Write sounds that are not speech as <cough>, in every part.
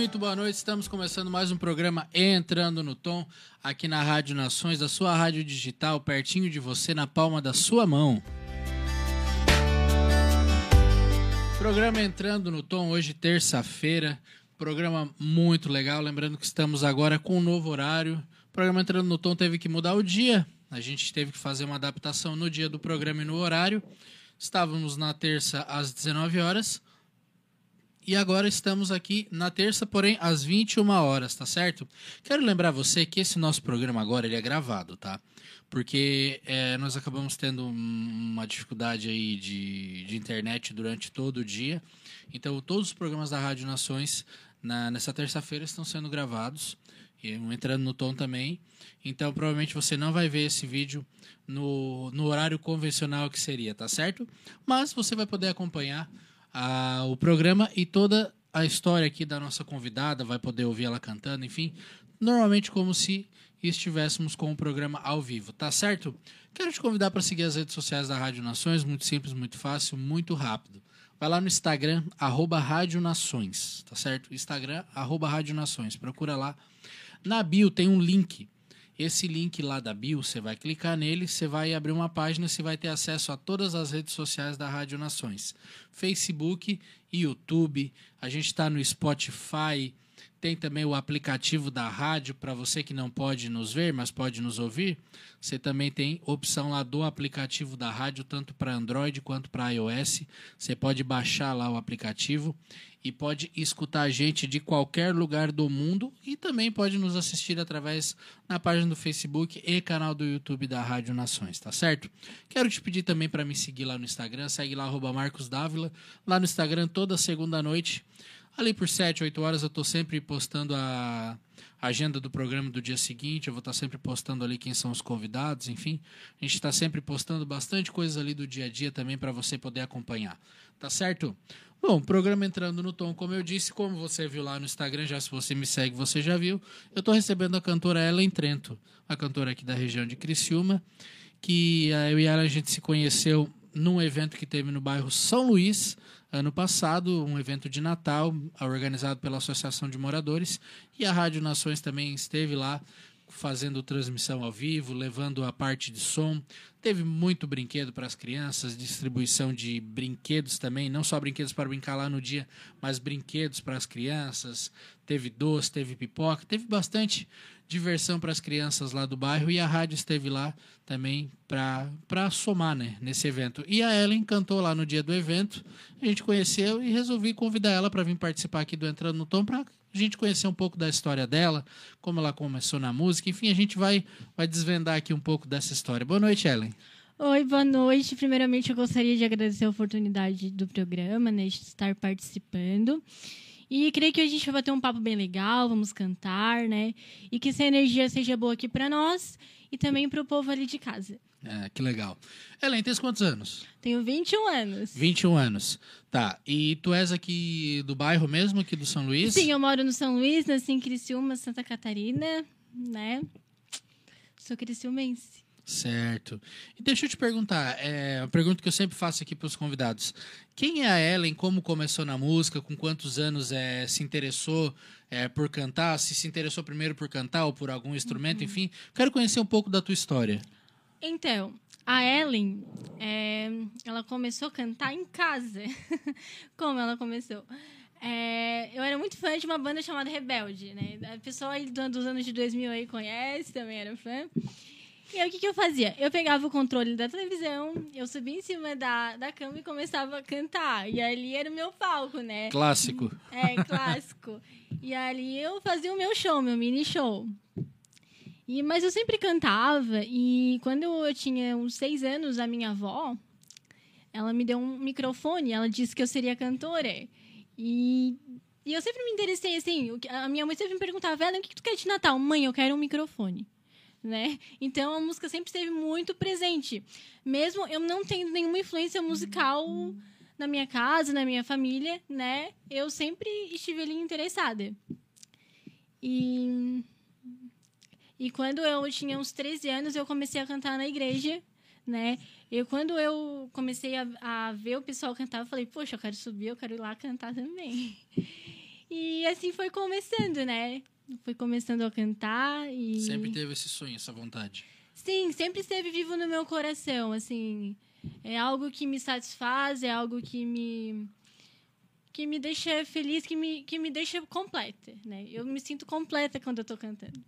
Muito boa noite. Estamos começando mais um programa Entrando no Tom, aqui na Rádio Nações, da sua rádio digital, pertinho de você, na palma da sua mão. Programa Entrando no Tom, hoje, terça-feira. Programa muito legal. Lembrando que estamos agora com um novo horário. O programa Entrando no Tom teve que mudar o dia. A gente teve que fazer uma adaptação no dia do programa e no horário. Estávamos na terça às 19 horas. E agora estamos aqui na terça, porém, às 21 horas, tá certo? Quero lembrar você que esse nosso programa agora ele é gravado, tá? Porque é, nós acabamos tendo uma dificuldade aí de, de internet durante todo o dia. Então, todos os programas da Rádio Nações na, nessa terça-feira estão sendo gravados. E entrando no tom também. Então, provavelmente você não vai ver esse vídeo no, no horário convencional que seria, tá certo? Mas você vai poder acompanhar a, o programa e toda a história aqui da nossa convidada, vai poder ouvir ela cantando, enfim, normalmente como se estivéssemos com o programa ao vivo, tá certo? Quero te convidar para seguir as redes sociais da Rádio Nações, muito simples, muito fácil, muito rápido. Vai lá no Instagram, arroba Rádio Nações, tá certo? Instagram, arroba Rádio Nações, procura lá. Na bio tem um link esse link lá da bio, você vai clicar nele, você vai abrir uma página, você vai ter acesso a todas as redes sociais da Rádio Nações. Facebook, YouTube, a gente está no Spotify, Tem também o aplicativo da rádio para você que não pode nos ver, mas pode nos ouvir. Você também tem opção lá do aplicativo da rádio, tanto para Android quanto para iOS. Você pode baixar lá o aplicativo e pode escutar a gente de qualquer lugar do mundo e também pode nos assistir através na página do Facebook e canal do YouTube da Rádio Nações, tá certo? Quero te pedir também para me seguir lá no Instagram, segue lá Marcos Dávila, lá no Instagram toda segunda noite, ali por 7, 8 horas eu estou sempre postando a agenda do programa do dia seguinte, eu vou estar sempre postando ali quem são os convidados, enfim. A gente está sempre postando bastante coisas ali do dia a dia também para você poder acompanhar. Tá certo? Bom, programa entrando no tom, como eu disse, como você viu lá no Instagram, já se você me segue, você já viu, eu estou recebendo a cantora Ellen Trento, a cantora aqui da região de Criciúma, que eu e ela a gente se conheceu num evento que teve no bairro São Luís, ano passado, um evento de Natal organizado pela Associação de Moradores, e a Rádio Nações também esteve lá fazendo transmissão ao vivo, levando a parte de som. Teve muito brinquedo para as crianças, distribuição de brinquedos também, não só brinquedos para brincar lá no dia, mas brinquedos para as crianças. Teve doce, teve pipoca, teve bastante diversão para as crianças lá do bairro e a rádio esteve lá também para somar né, nesse evento. E a Ellen cantou lá no dia do evento, a gente conheceu e resolvi convidar ela para vir participar aqui do Entrando no Tom para a gente conhecer um pouco da história dela, como ela começou na música, enfim, a gente vai, vai desvendar aqui um pouco dessa história. Boa noite, Ellen. Oi, boa noite. Primeiramente, eu gostaria de agradecer a oportunidade do programa, né, de estar participando. E creio que a gente vai bater um papo bem legal, vamos cantar, né? E que essa energia seja boa aqui para nós e também para o povo ali de casa. É, que legal. Ellen, tens quantos anos? Tenho 21 anos. 21 anos. Tá. E tu és aqui do bairro mesmo, aqui do São Luís? Sim, eu moro no São Luís, nasci em Criciúma, Santa Catarina, né? Sou criciumense. Certo. E deixa eu te perguntar, é uma pergunta que eu sempre faço aqui para os convidados. Quem é a Ellen? Como começou na música? Com quantos anos é, se interessou é, por cantar? Se se interessou primeiro por cantar ou por algum instrumento? Uhum. Enfim, quero conhecer um pouco da tua história. Então, a Ellen, é, ela começou a cantar em casa. <laughs> Como ela começou? É, eu era muito fã de uma banda chamada Rebelde, né? A pessoa aí dos anos de 2000 aí conhece, também era fã. E aí, o que, que eu fazia? Eu pegava o controle da televisão, eu subia em cima da, da cama e começava a cantar. E ali era o meu palco, né? Clássico. É, clássico. e ali eu fazia o meu show, meu mini show. E, mas eu sempre cantava, e quando eu tinha uns seis anos, a minha avó, ela me deu um microfone, ela disse que eu seria cantora. E, e eu sempre me interessei, assim, a minha mãe sempre me perguntava, Velho, o que tu quer de Natal? Mãe, eu quero um microfone. Né? Então a música sempre esteve muito presente. Mesmo eu não tendo nenhuma influência musical na minha casa, na minha família, né? Eu sempre estive ali interessada. E e quando eu tinha uns 13 anos, eu comecei a cantar na igreja, né? E quando eu comecei a, a ver o pessoal cantar, eu falei, poxa, eu quero subir, eu quero ir lá cantar também. <laughs> E assim foi começando, né? Foi começando a cantar e... Sempre teve esse sonho, essa vontade? Sim, sempre esteve vivo no meu coração, assim... É algo que me satisfaz, é algo que me que me deixa feliz, que me, que me deixa completa, né? Eu me sinto completa quando eu estou cantando.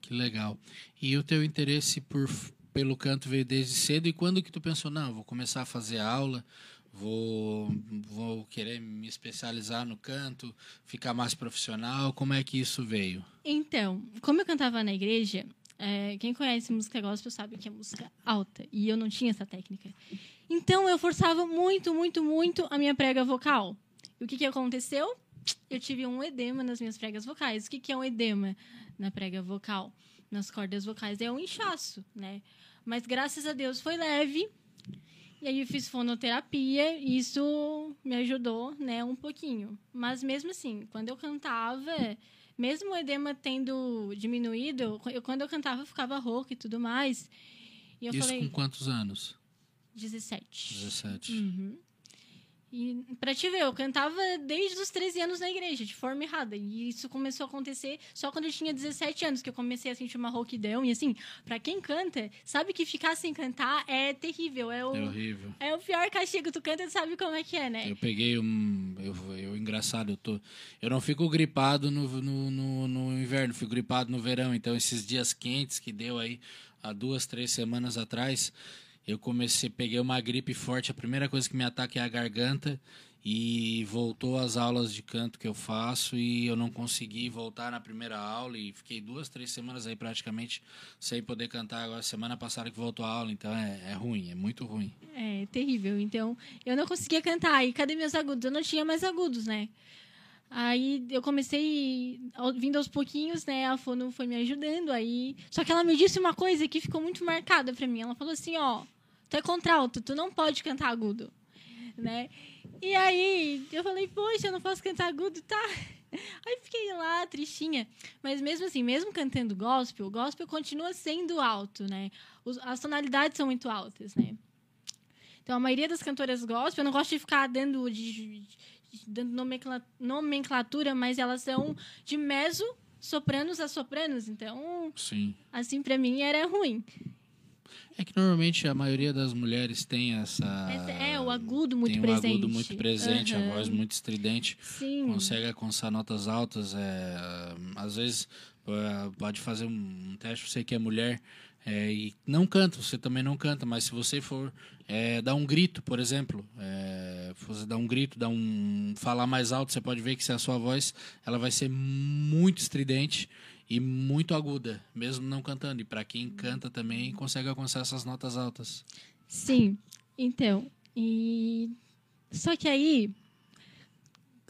Que legal. E o teu interesse por, pelo canto veio desde cedo e quando que tu pensou, não, vou começar a fazer aula, vou, vou querer me especializar no canto, ficar mais profissional, como é que isso veio? Então, como eu cantava na igreja, é, quem conhece música gospel sabe que é música alta e eu não tinha essa técnica. Então eu forçava muito, muito, muito a minha prega vocal. E o que, que aconteceu? Eu tive um edema nas minhas pregas vocais. O que, que é um edema? na prega vocal, nas cordas vocais. É um inchaço, né? Mas graças a Deus foi leve. E aí eu fiz fonoterapia e isso me ajudou, né, um pouquinho. Mas mesmo assim, quando eu cantava, mesmo o edema tendo diminuído, eu, quando eu cantava eu ficava rouca e tudo mais. E isso falei, com quantos anos? 17. 17. Uhum. E pra te ver, eu cantava desde os 13 anos na igreja, de forma errada. E isso começou a acontecer só quando eu tinha 17 anos, que eu comecei a sentir uma rouquidão. E assim, pra quem canta, sabe que ficar sem cantar é terrível. É o, É horrível. é o pior castigo. Tu canta e sabe como é que é, né? Eu peguei um. Eu, eu engraçado, eu tô. Eu não fico gripado no, no, no, no inverno, fico gripado no verão. Então, esses dias quentes que deu aí há duas, três semanas atrás, eu comecei, peguei uma gripe forte. A primeira coisa que me ataca é a garganta. E voltou às aulas de canto que eu faço e eu não consegui voltar na primeira aula e fiquei duas, três semanas aí praticamente sem poder cantar. Agora, semana passada que voltou a aula, então é, é ruim, é muito ruim. É terrível. Então, eu não conseguia cantar. E cadê meus agudos? Eu não tinha mais agudos, né? Aí eu comecei vindo aos pouquinhos, né? A Fono foi me ajudando aí. Só que ela me disse uma coisa que ficou muito marcada pra mim. Ela falou assim, ó, tu é contralto, tu não pode cantar agudo, né? E aí eu falei, poxa, eu não posso cantar agudo, tá? Aí fiquei lá, tristinha. Mas mesmo assim, mesmo cantando gospel, o gospel continua sendo alto, né? As tonalidades são muito altas, né? Então, a maioria das cantoras gospel, eu não gosto de ficar dando, de, de- dando nomencla- nomenclatura, mas elas são de meso, sopranos a sopranos. Então, Sim. assim, pra mim era ruim. É que normalmente a maioria das mulheres tem essa. É, o agudo muito tem um presente. agudo muito presente, a Aham. voz muito estridente, Sim. consegue alcançar notas altas. É, às vezes é, pode fazer um teste, você que é mulher é, e não canta, você também não canta, mas se você for é, dar um grito, por exemplo, é, você dar um grito, dar um falar mais alto, você pode ver que se a sua voz ela vai ser muito estridente e muito aguda, mesmo não cantando. E para quem canta também consegue alcançar essas notas altas. Sim, então. E. Só que aí.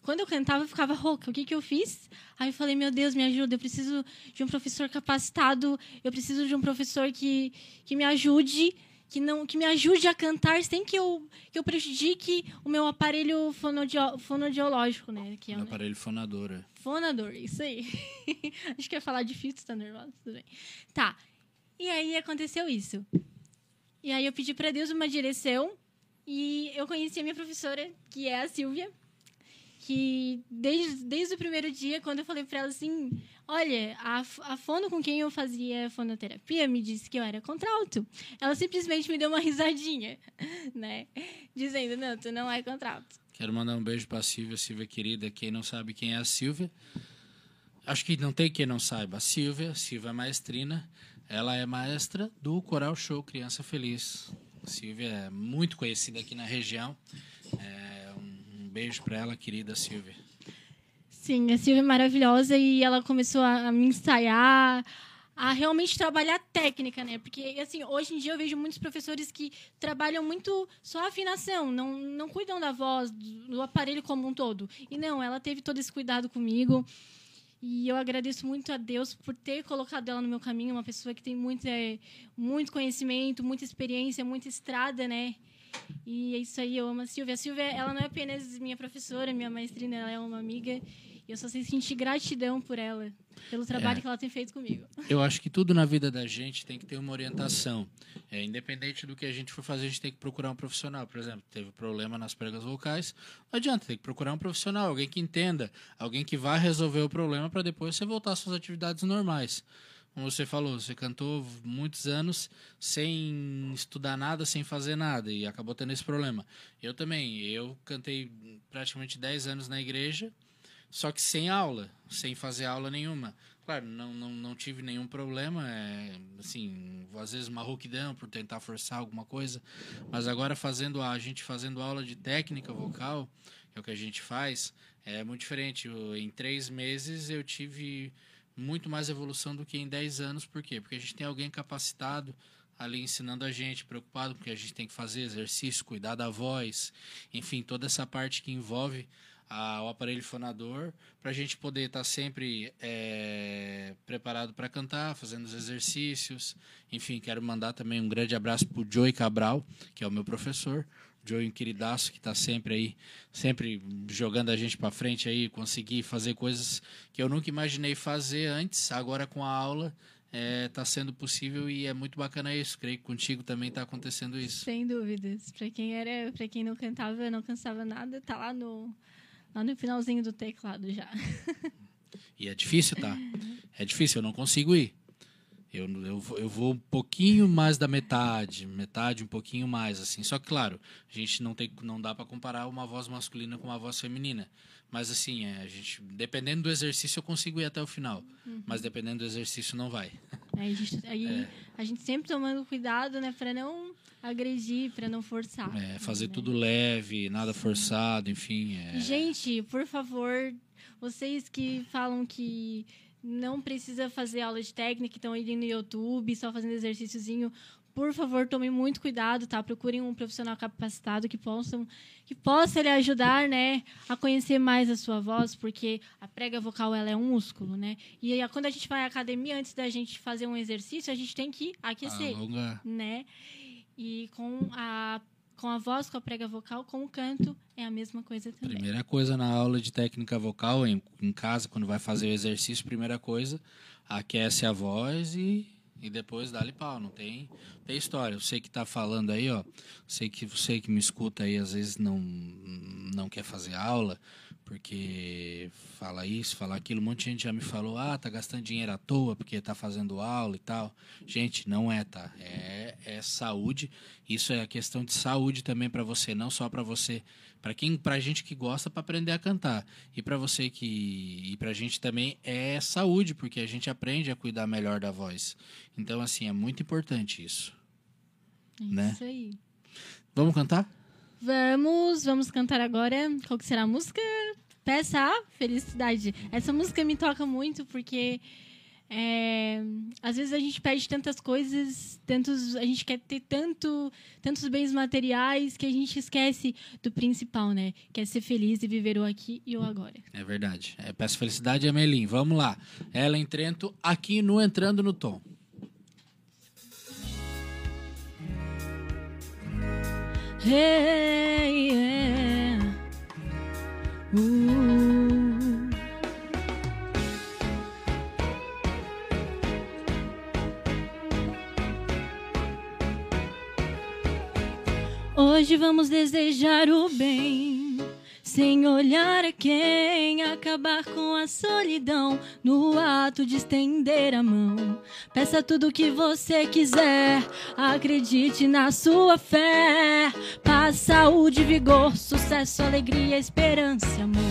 Quando eu cantava, eu ficava rouca. O que, que eu fiz? Aí eu falei, meu Deus, me ajuda. Eu preciso de um professor capacitado. Eu preciso de um professor que, que me ajude. Que, não, que me ajude a cantar sem que eu, que eu prejudique o meu aparelho fonodio, fonodiológico, né? Que é o aparelho fonador. é. Fonador, isso aí. <laughs> Acho que ia falar difícil, tá nervosa? Tudo bem. Tá. E aí aconteceu isso. E aí eu pedi para Deus uma direção e eu conheci a minha professora, que é a Silvia, que desde, desde o primeiro dia, quando eu falei para ela assim, olha, a, a fono com quem eu fazia fonoterapia me disse que eu era contralto. Ela simplesmente me deu uma risadinha, <laughs> né? Dizendo, não, tu não é contralto. Quero mandar um beijo pra Silvia, Silvia querida. Quem não sabe quem é a Silvia, acho que não tem quem não saiba. A Silvia, Silvia Maestrina, ela é maestra do Coral Show Criança Feliz. A Silvia é muito conhecida aqui na região. É, beijo pra ela, querida Silvia. Sim, a Silvia é maravilhosa e ela começou a, me ensaiar, a realmente trabalhar técnica, né? Porque, assim, hoje em dia eu vejo muitos professores que trabalham muito só a afinação, não, não cuidam da voz, do aparelho como um todo. E não, ela teve todo esse cuidado comigo. E eu agradeço muito a Deus por ter colocado ela no meu caminho, uma pessoa que tem muito, é, muito conhecimento, muita experiência, muita estrada, né? E é isso aí, eu amo a Silvia. A Silvia, ela não é apenas minha professora, minha maestrina, ela é uma amiga. E eu só sei sentir gratidão por ela, pelo trabalho É. que ela tem feito comigo. Eu acho que tudo na vida da gente tem que ter uma orientação. É, independente do que a gente for fazer, a gente tem que procurar um profissional. Por exemplo, teve problema nas pregas vocais, não adianta, tem que procurar um profissional, alguém que entenda, alguém que vá resolver o problema para depois você voltar às suas atividades normais. Como você falou, você cantou muitos anos sem estudar nada, sem fazer nada e acabou tendo esse problema. Eu também, eu cantei praticamente 10 anos na igreja, só que sem aula, sem fazer aula nenhuma. Claro, não, não, não tive nenhum problema, é, assim, às vezes uma rouquidão por tentar forçar alguma coisa, mas agora fazendo a, a gente fazendo aula de técnica vocal, que é o que a gente faz, é muito diferente. Eu, em três meses eu tive muito mais evolução do que em dez anos, por quê? Porque a gente tem alguém capacitado ali ensinando a gente, preocupado porque a gente tem que fazer exercício, cuidar da voz, enfim, toda essa parte que envolve a- o aparelho fonador, para a gente poder estar sempre é, preparado para cantar, fazendo os exercícios. Enfim, quero mandar também um grande abraço para o Joey Cabral, que é o meu professor. Joey, um queridaço que está sempre aí, sempre jogando a gente para frente aí, conseguir fazer coisas que eu nunca imaginei fazer antes, agora com a aula é, tá sendo possível e é muito bacana isso. Creio que contigo também tá acontecendo isso. Sem dúvidas. Pra quem era, para quem não cantava, não cansava nada, tá lá no lá no finalzinho do teclado já. E é difícil, tá? <laughs> É difícil, eu não consigo ir. Eu, eu, vou- eu vou um pouquinho mais da metade, metade, um pouquinho mais, assim. Só que, claro, a gente não, tem, não dá para comparar uma voz masculina com uma voz feminina. Mas, assim, é, a gente, dependendo do exercício, eu consigo ir até o final. Mas dependendo do exercício, não vai. Aí a gente, aí É. a gente sempre tomando cuidado, né, para não agredir, para não forçar. É, fazer né? tudo leve, nada forçado, enfim. É, Gente, por favor, vocês que falam que não precisa fazer aula de técnica, estão aí no YouTube, só fazendo exercíciozinho, por favor, tomem muito cuidado, tá? Procurem um profissional capacitado que possam que possa lhe ajudar, né, a conhecer mais a sua voz, porque a prega vocal ela é um músculo, né? E aí, quando a gente vai à academia, antes da gente fazer um exercício, a gente tem que aquecer alonga- né? E com a com a voz, com a prega vocal, com o canto é a mesma coisa também. Primeira coisa na aula de técnica vocal, em, em casa, quando vai fazer o exercício, primeira coisa, aquece a voz e, e depois dá-lhe pau. Não tem, tem história. Você que tá falando aí, ó. Sei que você que me escuta aí, às vezes não, não quer fazer aula, porque fala isso, fala aquilo. Um monte de gente já me falou, ah, tá gastando dinheiro à toa porque tá fazendo aula e tal. Gente, não é, tá? É, é saúde. Isso é a questão de saúde também para você, não só para você, para quem, pra gente que gosta para aprender a cantar. E para você que e pra gente também é saúde, porque a gente aprende a cuidar melhor da voz. Então assim, é muito importante isso. É né? Isso aí. Vamos cantar? Vamos, vamos cantar agora. Qual que será a música? Peça a Felicidade. Essa música me toca muito porque é, às vezes a gente pede tantas coisas, tantos, a gente quer ter tanto, tantos bens materiais que a gente esquece do principal, né? Que é ser feliz e viver o aqui e o agora. É verdade. É, peço felicidade a Melim. Vamos lá. Ela em Trento, aqui no Entrando no Tom. Hey, yeah. Hoje vamos desejar o bem, sem olhar a quem, acabar com a solidão no ato de estender a mão. Peça tudo o que você quiser, acredite na sua fé. Paz, saúde, vigor, sucesso, alegria, esperança, amor.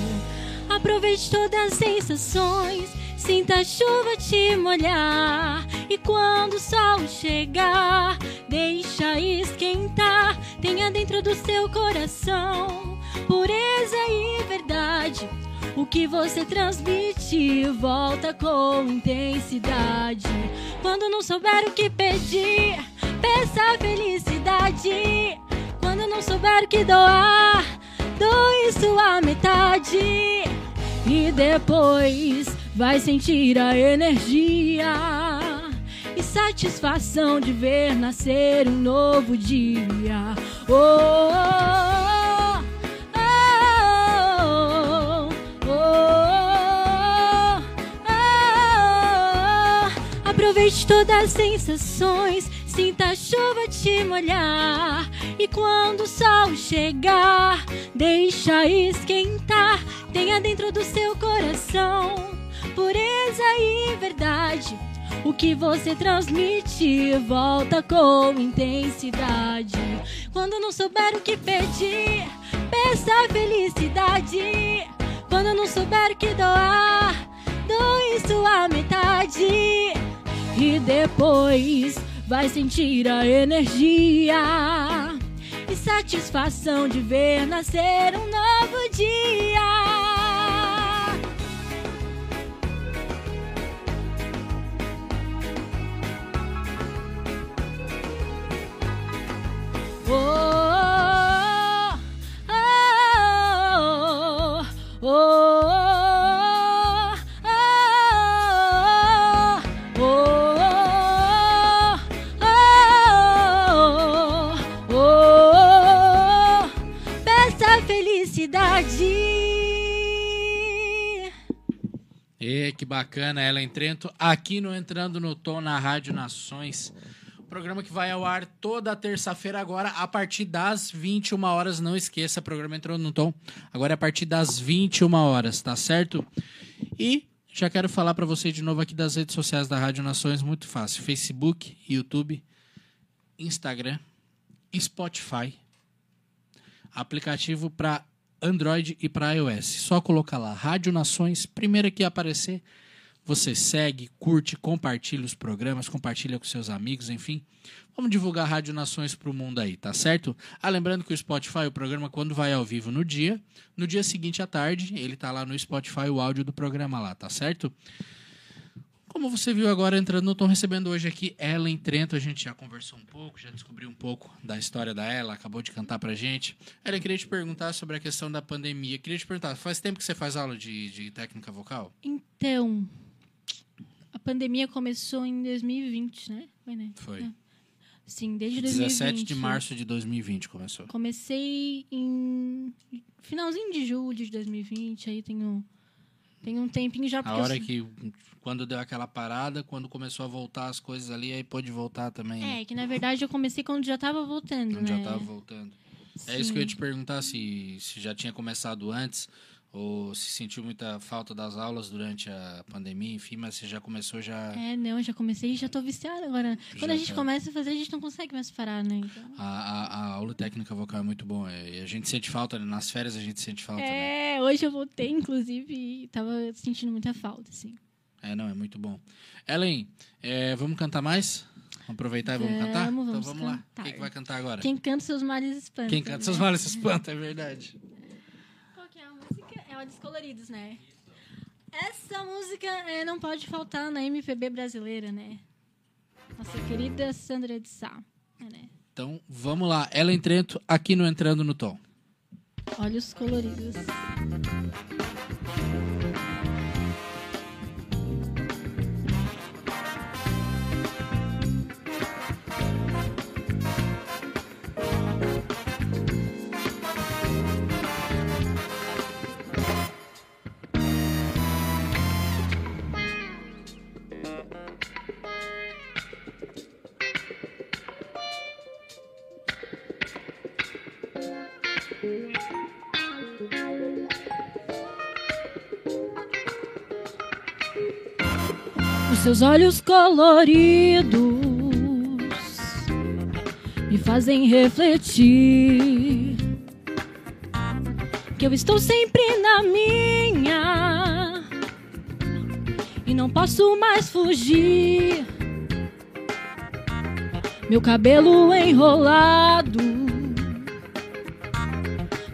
Aproveite todas as sensações, sinta a chuva te molhar. E quando o sol chegar, deixa esquentar. Tenha dentro do seu coração pureza e verdade. O que você transmite volta com intensidade. Quando não souber o que pedir, peça felicidade. Quando não souber o que doar, doe sua metade. E depois vai sentir a energia e satisfação de ver nascer um novo dia. Oh, oh, oh, Aproveite todas as sensações, sinta a chuva te molhar. E quando o sol chegar, deixa esquentar. Tenha dentro do seu coração pureza e verdade. O que você transmite volta com intensidade. Quando não souber o que pedir, peça a felicidade. Quando não souber o que doar, doe sua metade. E depois vai sentir a energia e satisfação de ver nascer um novo dia. Bacana. Ela Trento aqui no Entrando no Tom na Rádio Nações. Programa que vai ao ar toda terça-feira agora a partir das 21 horas. Não esqueça, programa Entrando no Tom. Agora é a partir das 21 horas, tá certo? E já quero falar para você de novo aqui das redes sociais da Rádio Nações, muito fácil. Facebook, YouTube, Instagram, Spotify, aplicativo para Android e para iOS. Só colocar lá Rádio Nações, primeiro que aparecer, você segue, curte, compartilha os programas, compartilha com seus amigos, enfim. Vamos divulgar Rádio Nações para o mundo aí, tá certo? Ah, lembrando que o Spotify, o programa, quando vai ao vivo no dia, no dia seguinte à tarde, ele tá lá no Spotify, o áudio do programa lá, tá certo? Como você viu agora entrando Tom, recebendo hoje aqui Ellen Trento, a gente já conversou um pouco, já descobriu um pouco da história da ela, acabou de cantar pra gente. Ellen, queria te perguntar sobre a questão da pandemia. Queria te perguntar, faz tempo que você faz aula de, de técnica vocal? Então, pandemia começou em 2020, né? Foi, né? Foi. É. Sim, desde 2020. 17 de março de 2020 começou. Comecei em finalzinho de julho de 2020, aí tenho tem um tempinho já A hora eu- que, quando deu aquela parada, quando começou a voltar as coisas ali, aí pôde voltar também, né? É, que na verdade eu comecei quando já tava voltando, Quando né? já tava voltando. É isso que eu ia te perguntar, se, se já tinha começado antes, ou se sentiu muita falta das aulas durante a pandemia, enfim, mas você já começou já... É, não, já comecei e já tô viciada agora. Quando Já a gente tá. começa a fazer, a gente não consegue mais parar, né? Então... A, a, a aula técnica vocal é muito bom. é, E a gente sente falta, né? nas férias a gente sente falta, né? É, hoje eu voltei, inclusive, e tava sentindo muita falta, assim. É, não, é muito bom. Ellen, é, vamos cantar mais? Vamos aproveitar e vamos, Vamos, cantar? vamos então vamos lá. cantar. Quem que vai cantar agora? Quem canta seus males espanta. Quem canta né? seus males espanta, é verdade. Qual que é a música? É Descoloridos, né? Essa música é, não pode faltar na MPB brasileira, né? Nossa querida Sandra de Sá. É, né? Então vamos lá. Ellen Trento aqui no Entrando no Tom. Olhos coloridos. Seus olhos coloridos me fazem refletir que eu estou sempre na minha e não posso mais fugir. Meu cabelo enrolado,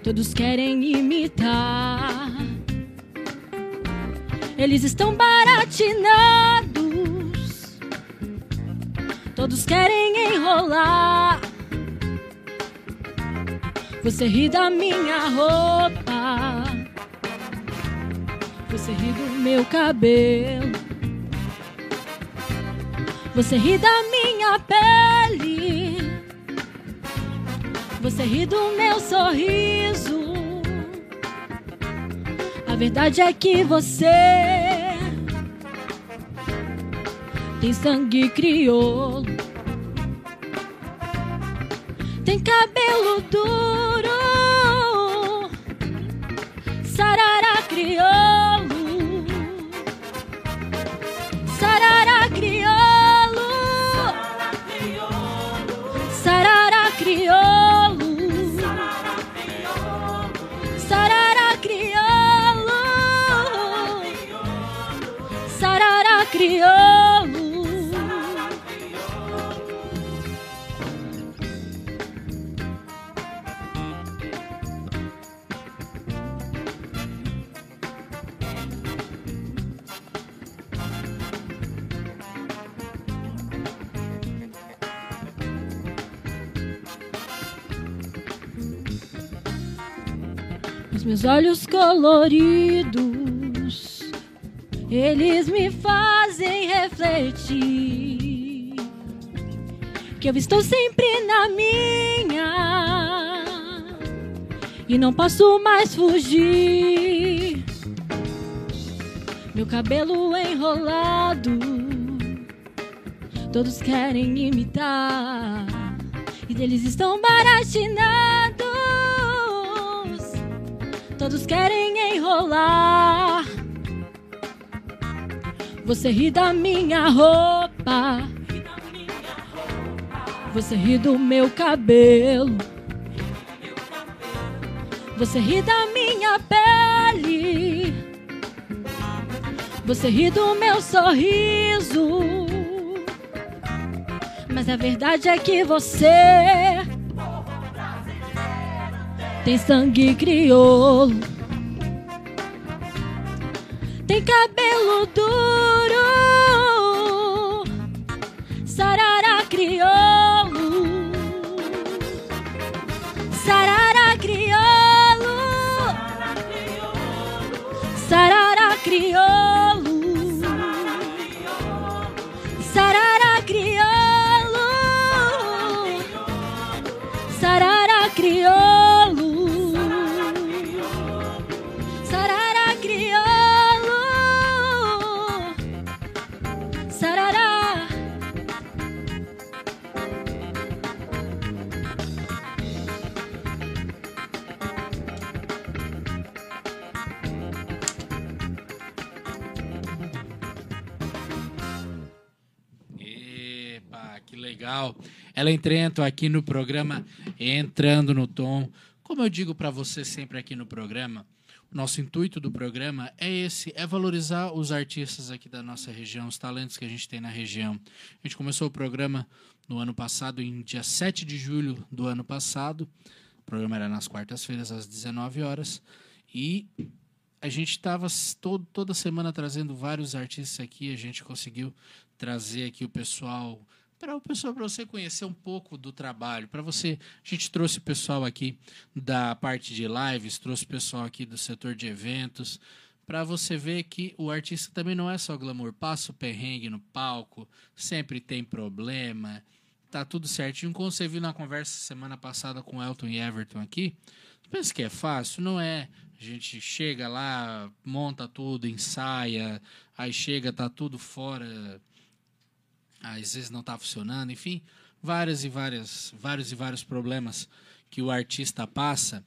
todos querem imitar. Eles estão baratinados. Todos querem enrolar. Você ri da minha roupa. Você ri do meu cabelo. Você ri da minha pele. Você ri do meu sorriso. A verdade é que você tem sangue crioulo, tem cabelo duro, Olhos coloridos eles me fazem refletir que eu estou sempre na minha e não posso mais fugir. meu cabelo enrolado. Todos querem imitar, e deles estão baratinados. Todos querem enrolar. Você ri da minha roupa. Você ri do meu cabelo. Você ri da minha pele. Você ri do meu sorriso. Mas a verdade é que você tem sangue crioulo. Tem cabelo duro. Sarará Ela entrando aqui no programa, entrando no tom. Como eu digo para você sempre aqui no programa, o nosso intuito do programa é esse, é valorizar os artistas aqui da nossa região, os talentos que a gente tem na região. A gente começou o programa no ano passado, em dia 7 de julho do ano passado. O programa era nas quartas-feiras, às 19 horas. E a gente estava toda semana trazendo vários artistas aqui. A gente conseguiu trazer aqui o pessoal para o pessoal para você conhecer um pouco do trabalho. Para você, a gente trouxe o pessoal aqui da parte de lives, trouxe o pessoal aqui do setor de eventos, para você ver que o artista também não é só glamour, passa o perrengue no palco, sempre tem problema, tá tudo certinho. Como você viu na conversa semana passada com Elton e Everton aqui, pensa que é fácil? Não é. A gente chega lá, monta tudo, ensaia, aí chega, tá tudo fora, às vezes não está funcionando, enfim, várias e várias, vários e vários problemas que o artista passa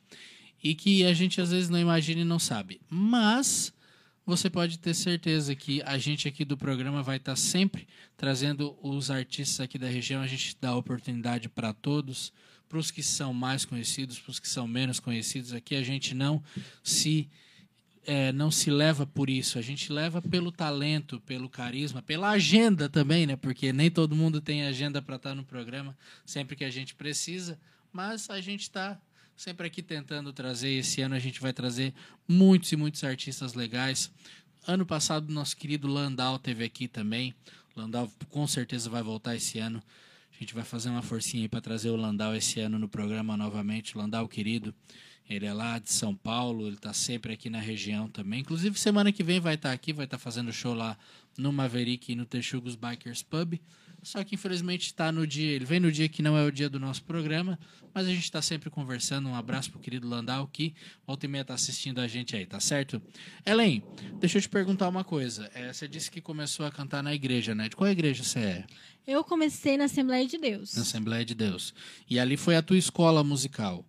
e que a gente às vezes não imagina e não sabe. Mas você pode ter certeza que a gente aqui do programa vai estar sempre trazendo os artistas aqui da região, a gente dá oportunidade para todos, para os que são mais conhecidos, para os que são menos conhecidos. Aqui a gente não se é, não se leva por isso, a gente leva pelo talento, pelo carisma, pela agenda também, né? Porque nem todo mundo tem agenda para estar no programa sempre que a gente precisa, mas a gente está sempre aqui tentando trazer. Esse ano a gente vai trazer muitos e muitos artistas legais. Ano passado, nosso querido Landau teve aqui também. Landau com certeza vai voltar esse ano. A gente vai fazer uma forcinha aí para trazer o Landau esse ano no programa novamente. Landau, querido. Ele é lá de São Paulo, ele está sempre aqui na região também. Inclusive, semana que vem vai estar aqui, vai estar fazendo show lá no Maverick e no Texugos Bikers Pub. Só que infelizmente está no dia, ele vem no dia que não é o dia do nosso programa, mas a gente está sempre conversando. Um abraço pro querido Landau que volta e meia está assistindo a gente aí, tá certo? Ellen, deixa eu te perguntar uma coisa. É, você disse que começou a cantar na igreja, né? De qual igreja você é? Eu comecei na Assembleia de Deus. Na Assembleia de Deus. E ali foi a tua escola musical.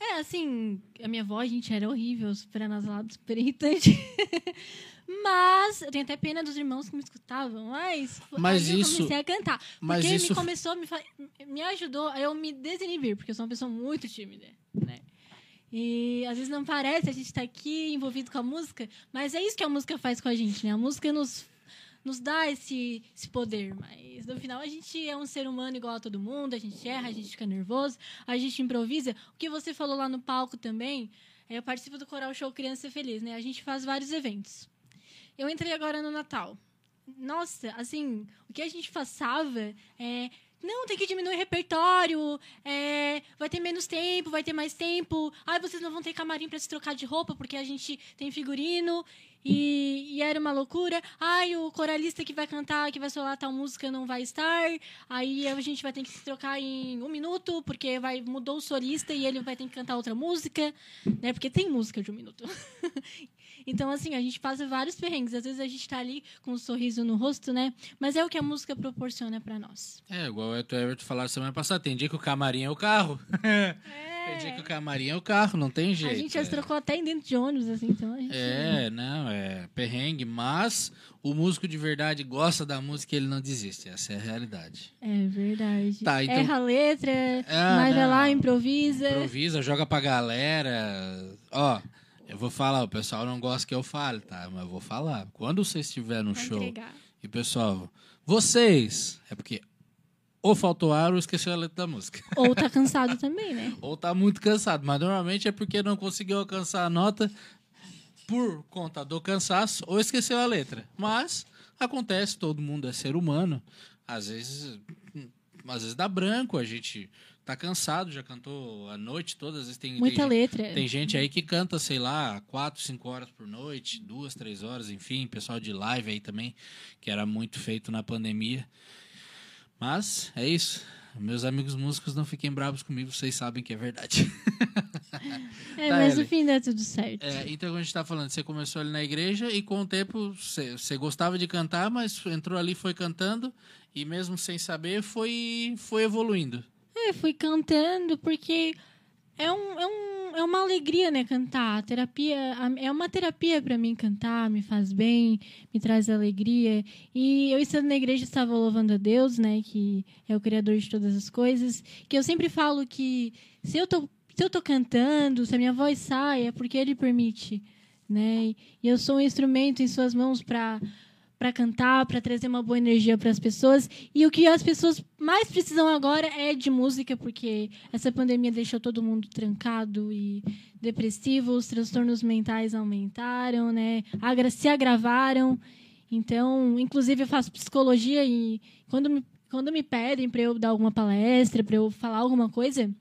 É, assim, a minha voz, gente, era horrível, super anasalada, super irritante. <laughs> mas, eu tenho até pena dos irmãos que me escutavam, mas, Mas aí isso- eu comecei a cantar. mas porque isso- me começou, me, me ajudou a eu me desinibir, porque eu sou uma pessoa muito tímida, né? E às vezes não parece, a gente está aqui envolvido com a música, mas é isso que a música faz com a gente, né? A música nos, nos dá esse, esse poder, mas no final a gente é um ser humano igual a todo mundo, a gente erra, a gente fica nervoso, a gente improvisa. O que você falou lá no palco também, é, eu participo do Coral Show Criança Feliz, né? A gente faz vários eventos. Eu entrei agora no Natal. Nossa, assim, o que a gente passava é. Não, tem que diminuir o repertório, é, vai ter menos tempo, vai ter mais tempo. Ai, vocês não vão ter camarim para se trocar de roupa porque a gente tem figurino. E, e era uma loucura. Ai, o coralista que vai cantar, que vai solar tal música não vai estar. Aí a gente vai ter que se trocar em um minuto, porque vai mudou o solista e ele vai ter que cantar outra música, né? Porque tem música de um minuto. <laughs> então, assim, a gente passa vários perrengues. Às vezes a gente tá ali com um sorriso no rosto, né? Mas é o que a música proporciona para nós. É, igual o Everton falaram semana passada, tem dia que o camarim é o carro. Tem dia que o camarim é o carro, não tem jeito. A gente já é. se trocou até em dentro de ônibus, assim, então a gente... É, não, é perrengue, mas o músico de verdade gosta da música e ele não desiste. Essa é a realidade. É verdade. Tá, então- Erra a letra, Ah, mas vai lá, improvisa. Improvisa, joga pra galera. Ó, eu vou falar, o pessoal não gosta que eu fale, tá? Mas eu vou falar. Quando você estiver no Vai show entregar. e pessoal, vocês, é porque ou faltou ar ou esqueceu a letra da música. <laughs> Ou tá cansado também, né? ou tá muito cansado, mas normalmente é porque não conseguiu alcançar a nota por conta do cansaço ou esqueceu a letra. Mas acontece, todo mundo é ser humano. Às vezes, às vezes dá branco, a gente tá cansado, já cantou a noite toda, às vezes tem Muita tem, letra. tem gente aí que canta, sei lá, quatro, cinco horas por noite, duas, três horas, enfim, pessoal de live aí também, que era muito feito na pandemia. Mas é isso. Meus amigos músicos não fiquem bravos comigo, vocês sabem que é verdade. <laughs> É, Tá, mas Ellen. no fim dá tudo certo. É, então, a gente tá falando, você começou ali na igreja e com o tempo você, você gostava de cantar, mas entrou ali, foi cantando e mesmo sem saber, foi, foi evoluindo. É, fui cantando porque é, um, é, um, é uma alegria, né, cantar. A terapia é uma terapia para mim cantar, me faz bem, me traz alegria. E eu estando na igreja estava louvando a Deus, né, que é o criador de todas as coisas, que eu sempre falo que se eu tô se eu tô cantando, se a minha voz sai, é porque ele permite, né? E eu sou um instrumento em suas mãos para para cantar, para trazer uma boa energia para as pessoas. E o que as pessoas mais precisam agora é de música, porque essa pandemia deixou todo mundo trancado e depressivo, os transtornos mentais aumentaram, né? Se agravaram. Então, inclusive eu faço psicologia e quando me, quando me pedem para eu dar alguma palestra, para eu falar alguma coisa,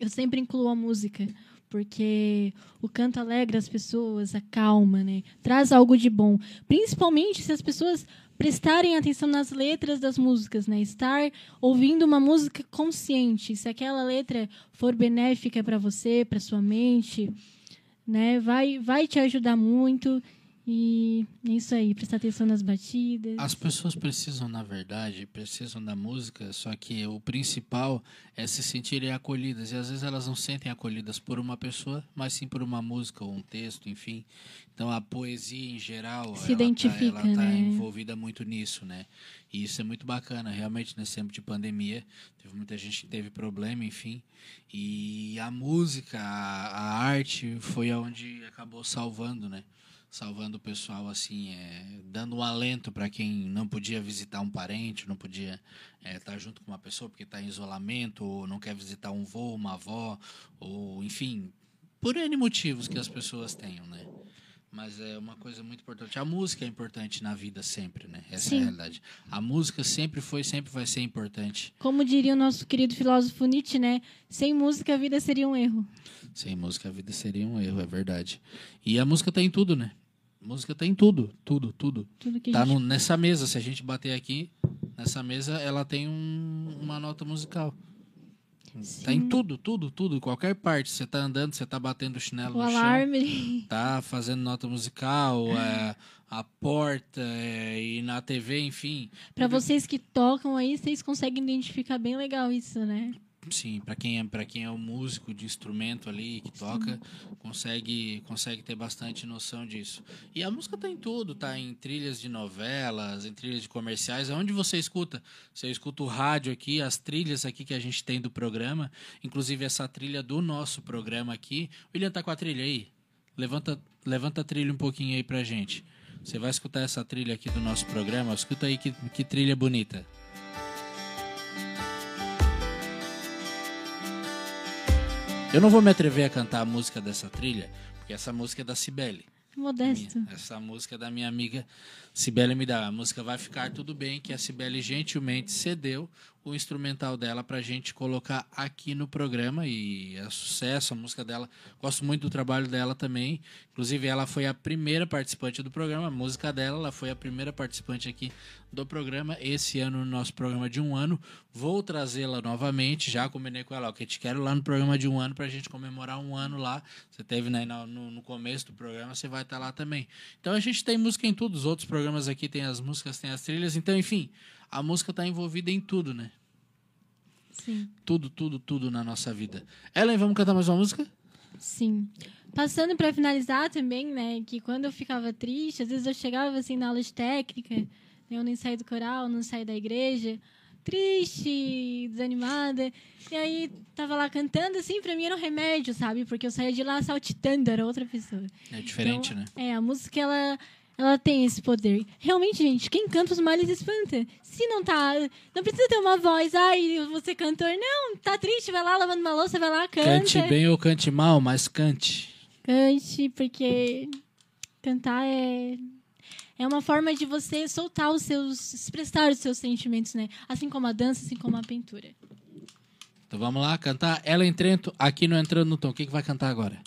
eu sempre incluo a música, porque o canto alegra as pessoas, acalma, né? Traz algo de bom. Principalmente se as pessoas prestarem atenção nas letras das músicas, né? Estar ouvindo uma música consciente. Se aquela letra for benéfica para você, para sua mente, né? Vai, vai te ajudar muito. E é isso aí, prestar atenção nas batidas. As pessoas precisam, na verdade, precisam da música, só que o principal é se sentirem acolhidas. E às vezes elas não sentem acolhidas por uma pessoa, mas sim por uma música ou um texto, enfim. Então a poesia em geral, Se ela identifica, tá, ela tá né? envolvida muito nisso, né? E isso é muito bacana, realmente nesse tempo de pandemia, teve muita gente que teve problema, enfim. E a música, a, a arte foi aonde acabou salvando, né? Salvando o pessoal assim, é, dando um alento para quem não podia visitar um parente, não podia estar junto com uma pessoa porque está em isolamento, ou não quer visitar um vô, uma avó, ou enfim, por N motivos que as pessoas tenham, né? Mas é uma coisa muito importante. A música é importante na vida sempre, né? Essa é Sim. a realidade. A música sempre foi, sempre vai ser importante. Como diria o nosso querido filósofo Nietzsche, né? Sem música a vida seria um erro. Sem música a vida seria um erro, é verdade. E a música tá em tudo, né? música tá em tudo, tudo, tudo. Tudo que a Tá gente no- nessa mesa, se a gente bater aqui, nessa mesa, ela tem um- uma nota musical. Tá em tudo, tudo, tudo, qualquer parte. Você tá andando, você tá batendo o chinelo O no chão, alarme. tá fazendo nota musical, <laughs> é, a porta é, e na TV, enfim. Pra vocês que tocam aí, vocês conseguem identificar bem legal isso, né? Sim, para quem é para quem é o músico de instrumento ali que toca, consegue consegue ter bastante noção disso. E a música tá em tudo, tá em trilhas de novelas, em trilhas de comerciais, aonde você escuta. Você escuta o rádio aqui, as trilhas aqui que a gente tem do programa, inclusive essa trilha do nosso programa aqui. William tá com a trilha aí. Levanta levanta a trilha um pouquinho aí pra gente. Você vai escutar essa trilha aqui do nosso programa. Escuta aí que, que trilha bonita. Eu não vou me atrever a cantar a música dessa trilha, porque essa música é da Cibele. Modesto. Minha. Essa música é da minha amiga Cibele me dá. A música Vai Ficar Tudo Bem, que a Cibele gentilmente cedeu o instrumental dela pra gente colocar aqui no programa e é sucesso a música dela. Gosto muito do trabalho dela também. Inclusive, ela foi a primeira participante do programa. A música dela, ela foi a primeira participante aqui do programa. Esse ano, no nosso programa de um ano. Vou trazê-la novamente. Já combinei com ela, ó, que te quero lá no programa de um ano pra gente comemorar um ano lá. Você teve né, no, no começo do programa, você vai estar lá também. Então a gente tem música em tudo. Os outros programas aqui tem as músicas, tem as trilhas. Então, enfim, a música está envolvida em tudo, né? Sim. Tudo, tudo, tudo na nossa vida. Ellen, vamos cantar mais uma música? Sim. Passando para finalizar também, né, que quando eu ficava triste, às vezes eu chegava assim na aula de técnica, né, eu nem saí do coral, não saí da igreja, triste, desanimada, e aí tava lá cantando assim, para mim era um remédio, sabe? Porque eu saía de lá saltitando, era outra pessoa. É diferente, Então, né? É, a música ela ela tem esse poder. Realmente, gente, quem canta os males espanta. Se não tá, não precisa ter uma voz, ai, você cantor, não, tá triste, vai lá lavando uma louça, vai lá, canta. Cante bem ou cante mal, mas cante. Cante, porque cantar é é uma forma de você soltar os seus, expressar os seus sentimentos, né? Assim como a dança, assim como a pintura. Então vamos lá, cantar Ellen Trento aqui no Entrando no Tom. O que, que vai cantar agora?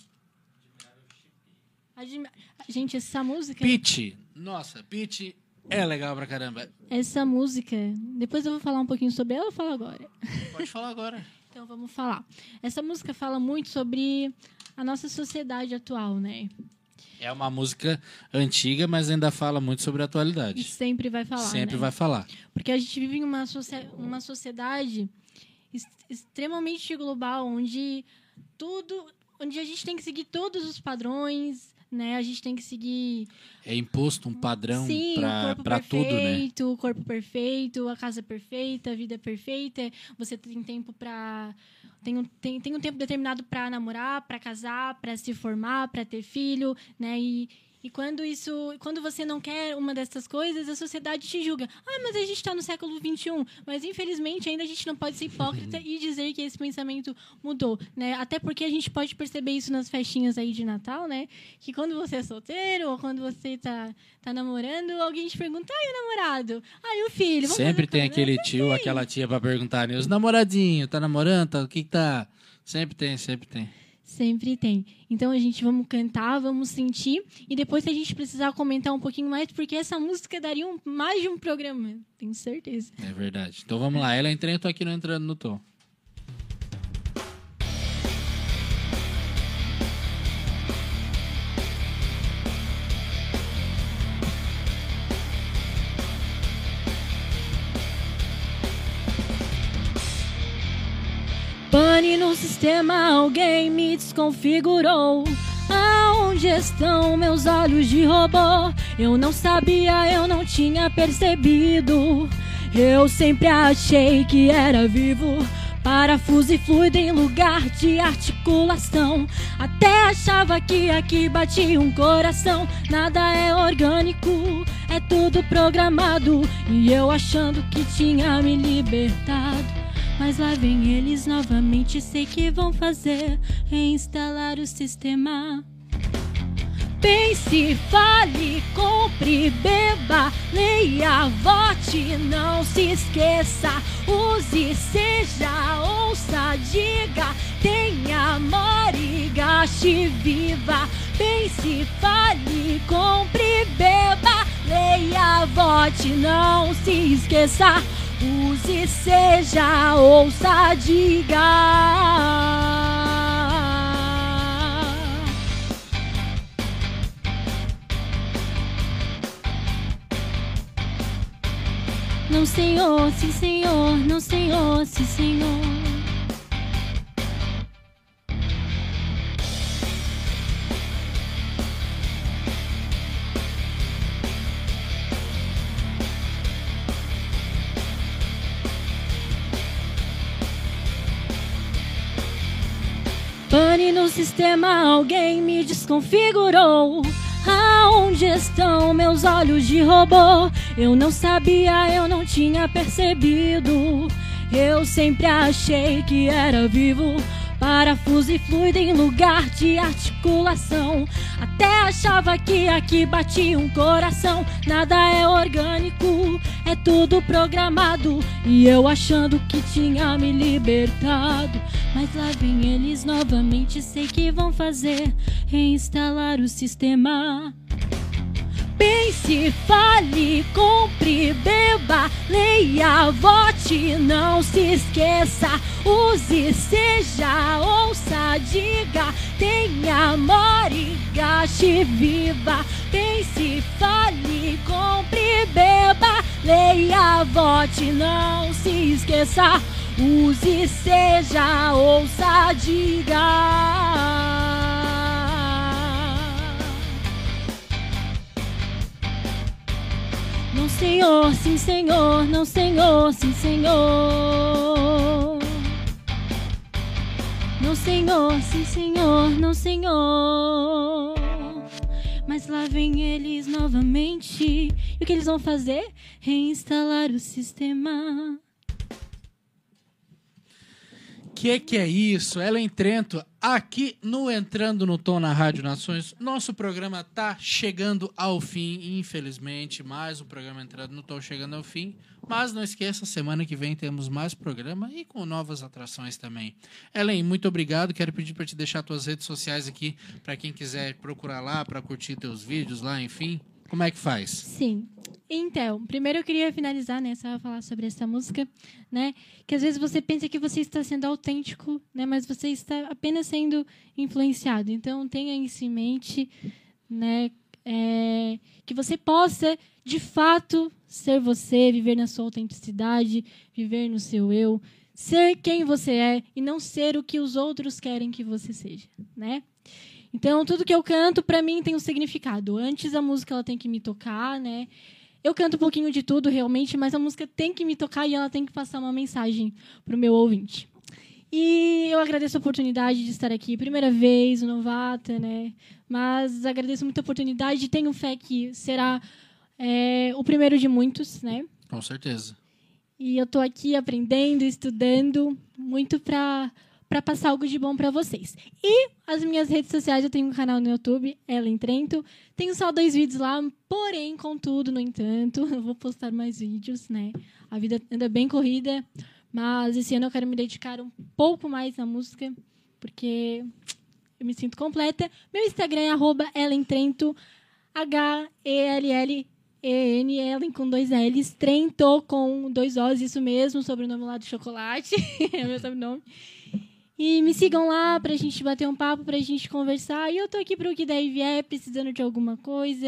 Admi- Gente, essa música, Pitch. Nossa, Pitch é legal pra caramba. essa música, depois eu vou falar um pouquinho sobre ela, eu falo agora. Pode falar agora. <laughs> Então vamos falar. Essa música fala muito sobre a nossa sociedade atual, né? É uma música antiga, mas ainda fala muito sobre a E atualidade. sempre vai falar, Sempre né? vai falar. Porque a gente vive em uma, uma sociedade extremamente global, onde tudo, onde a gente tem que seguir todos os padrões, né? A gente tem que seguir É imposto um padrão pra tudo, né? o corpo perfeito, a casa perfeita, a vida perfeita. Você tem tempo para tem um, tem, tem um tempo determinado para namorar, para casar, para se formar, para ter filho, né? E, e quando isso, quando você não quer uma dessas coisas, a sociedade te julga. Ah, mas a gente está no século XXI. Mas infelizmente ainda a gente não pode ser hipócrita <laughs> e dizer que esse pensamento mudou, né? Até porque a gente pode perceber isso nas festinhas aí de Natal, né? Que quando você é solteiro ou quando você tá, tá namorando, alguém te pergunta, ai, o namorado? Ai, o filho? Sempre tem um aquele tio, aquela tia pra perguntar, né? Os namoradinhos, tá namorando? Tá, o que que tá? Sempre tem, sempre tem. Sempre tem. Então a gente vamos cantar, vamos sentir e depois se a gente precisar comentar um pouquinho mais, porque essa música daria um, mais de um programa, tenho certeza. É verdade. Então vamos lá. Ela entra, eu aqui no Entrando no Tom. No sistema, alguém me desconfigurou. Aonde estão meus olhos de robô? Eu não sabia, eu não tinha percebido. Eu sempre achei que era vivo. Parafuso e fluido em lugar de articulação. Até achava que aqui batia um coração. Nada é orgânico, é tudo programado. E eu achando que tinha me libertado. Mas lá vem eles novamente, sei que vão fazer reinstalar o sistema. Pense, fale, compre, beba, leia, vote, não se esqueça. Use, seja, ouça, diga, tenha, more, gaste, viva. Pense, fale, compre, beba, leia, vote, não se esqueça. Use, seja, ouça, diga. Não, senhor, sim, senhor, não, senhor, sim, senhor. Sistema, alguém me desconfigurou. Aonde estão meus olhos de robô? Eu não sabia, eu não tinha percebido. Eu sempre achei que era vivo. Parafuso e fluido em lugar de articulação. Até achava que aqui batia um coração. Nada é orgânico, é tudo programado. E eu achando que tinha me libertado. Mas lá vem eles novamente, sei que vão fazer reinstalar o sistema. Pense, fale, compre, beba, leia, vote, não se esqueça. Use, seja, ouça, diga, tenha, more, gaste, viva. Pense, fale, compre, beba, leia, vote, não se esqueça. Use, seja, ouça, diga. Senhor, sim, senhor, não, senhor, sim, senhor. Não, senhor, sim, senhor, não, senhor. Mas lá vem eles novamente. E o que eles vão fazer? Reinstalar o sistema. Que que é isso? Ellen Trento, aqui no Entrando no Tom na Rádio Nações. Nosso programa tá chegando ao fim, infelizmente. Mais um programa Entrando no Tom chegando ao fim. Mas não esqueça, semana que vem temos mais programa e com novas atrações também. Ellen, muito obrigado. Quero pedir para te deixar tuas redes sociais aqui para quem quiser procurar lá, para curtir teus vídeos lá, enfim. Como é que faz? Sim. Então, primeiro eu queria finalizar, né, só falar sobre essa música, né, que às vezes você pensa que você está sendo autêntico, né, mas você está apenas sendo influenciado. Então, tenha isso em mente, né, é, que você possa, de fato, ser você, viver na sua autenticidade, viver no seu eu, ser quem você é e não ser o que os outros querem que você seja, né? Então, tudo que eu canto, para mim, tem um significado. Antes, a música ela tem que me tocar, né? Eu canto um pouquinho de tudo, realmente, mas a música tem que me tocar e ela tem que passar uma mensagem para o meu ouvinte. E eu agradeço a oportunidade de estar aqui, primeira vez, novata, né? Mas agradeço muito a oportunidade e tenho fé que será é, o primeiro de muitos, né? Com certeza. E eu estou aqui aprendendo, estudando, muito para para passar algo de bom para vocês. E as minhas redes sociais, eu tenho um canal no YouTube, Ellen Trento. Tenho só dois vídeos lá, porém, contudo, no entanto, <laughs> eu vou postar mais vídeos, né? A vida anda bem corrida, mas esse ano eu quero me dedicar um pouco mais à música, porque eu me sinto completa. Meu Instagram é arroba Ellen Trento, H-E-L-L E-N, Ellen com dois L's, Trento com dois O's, isso mesmo, sobrenome lá do chocolate, <laughs> é meu sobrenome. E me sigam lá pra gente bater um papo, pra gente conversar. E eu tô aqui pro que daí vier, precisando de alguma coisa,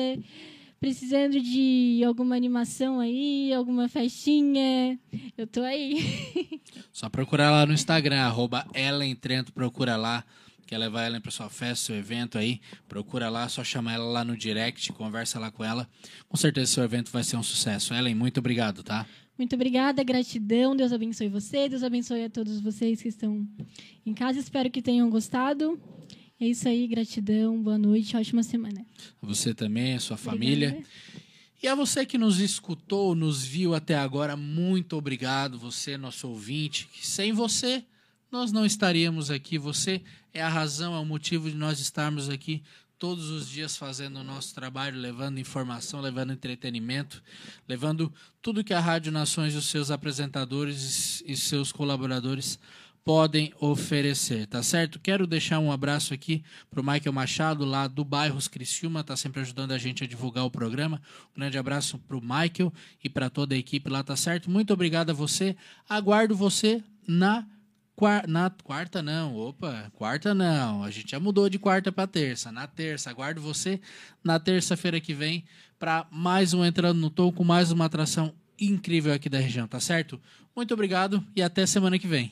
precisando de alguma animação aí, alguma festinha. Eu tô aí. <laughs> Só procurar lá no Instagram, arroba Ellen Trento, procura lá. Quer levar ela para sua festa, seu evento aí? Procura lá, só chama ela lá no direct, conversa lá com ela. Com certeza seu evento vai ser um sucesso. Ellen, muito obrigado, tá? Muito obrigada, gratidão. Deus abençoe você, Deus abençoe a todos vocês que estão em casa. Espero que tenham gostado. É isso aí, gratidão, boa noite, ótima semana. Você também, a sua família. Obrigada. E a você que nos escutou, nos viu até agora, muito obrigado. Você, nosso ouvinte, que sem você nós não estaríamos aqui. Você é a razão, é o motivo de nós estarmos aqui todos os dias fazendo o nosso trabalho, levando informação, levando entretenimento, levando tudo que a Rádio Nações e os seus apresentadores e seus colaboradores podem oferecer, tá certo? Quero deixar um abraço aqui pro Michael Machado, lá do Bairros Criciúma, tá sempre ajudando a gente a divulgar o programa. Um grande abraço pro Michael e para toda a equipe lá, tá certo? Muito obrigado a você. Aguardo você na Quar- na quarta não, opa, quarta não. A gente já mudou de quarta para terça. Na terça, aguardo você na terça-feira que vem para mais um entrando no tom com mais uma atração incrível aqui da região, tá certo? Muito obrigado e até semana que vem.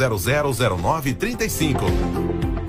000935.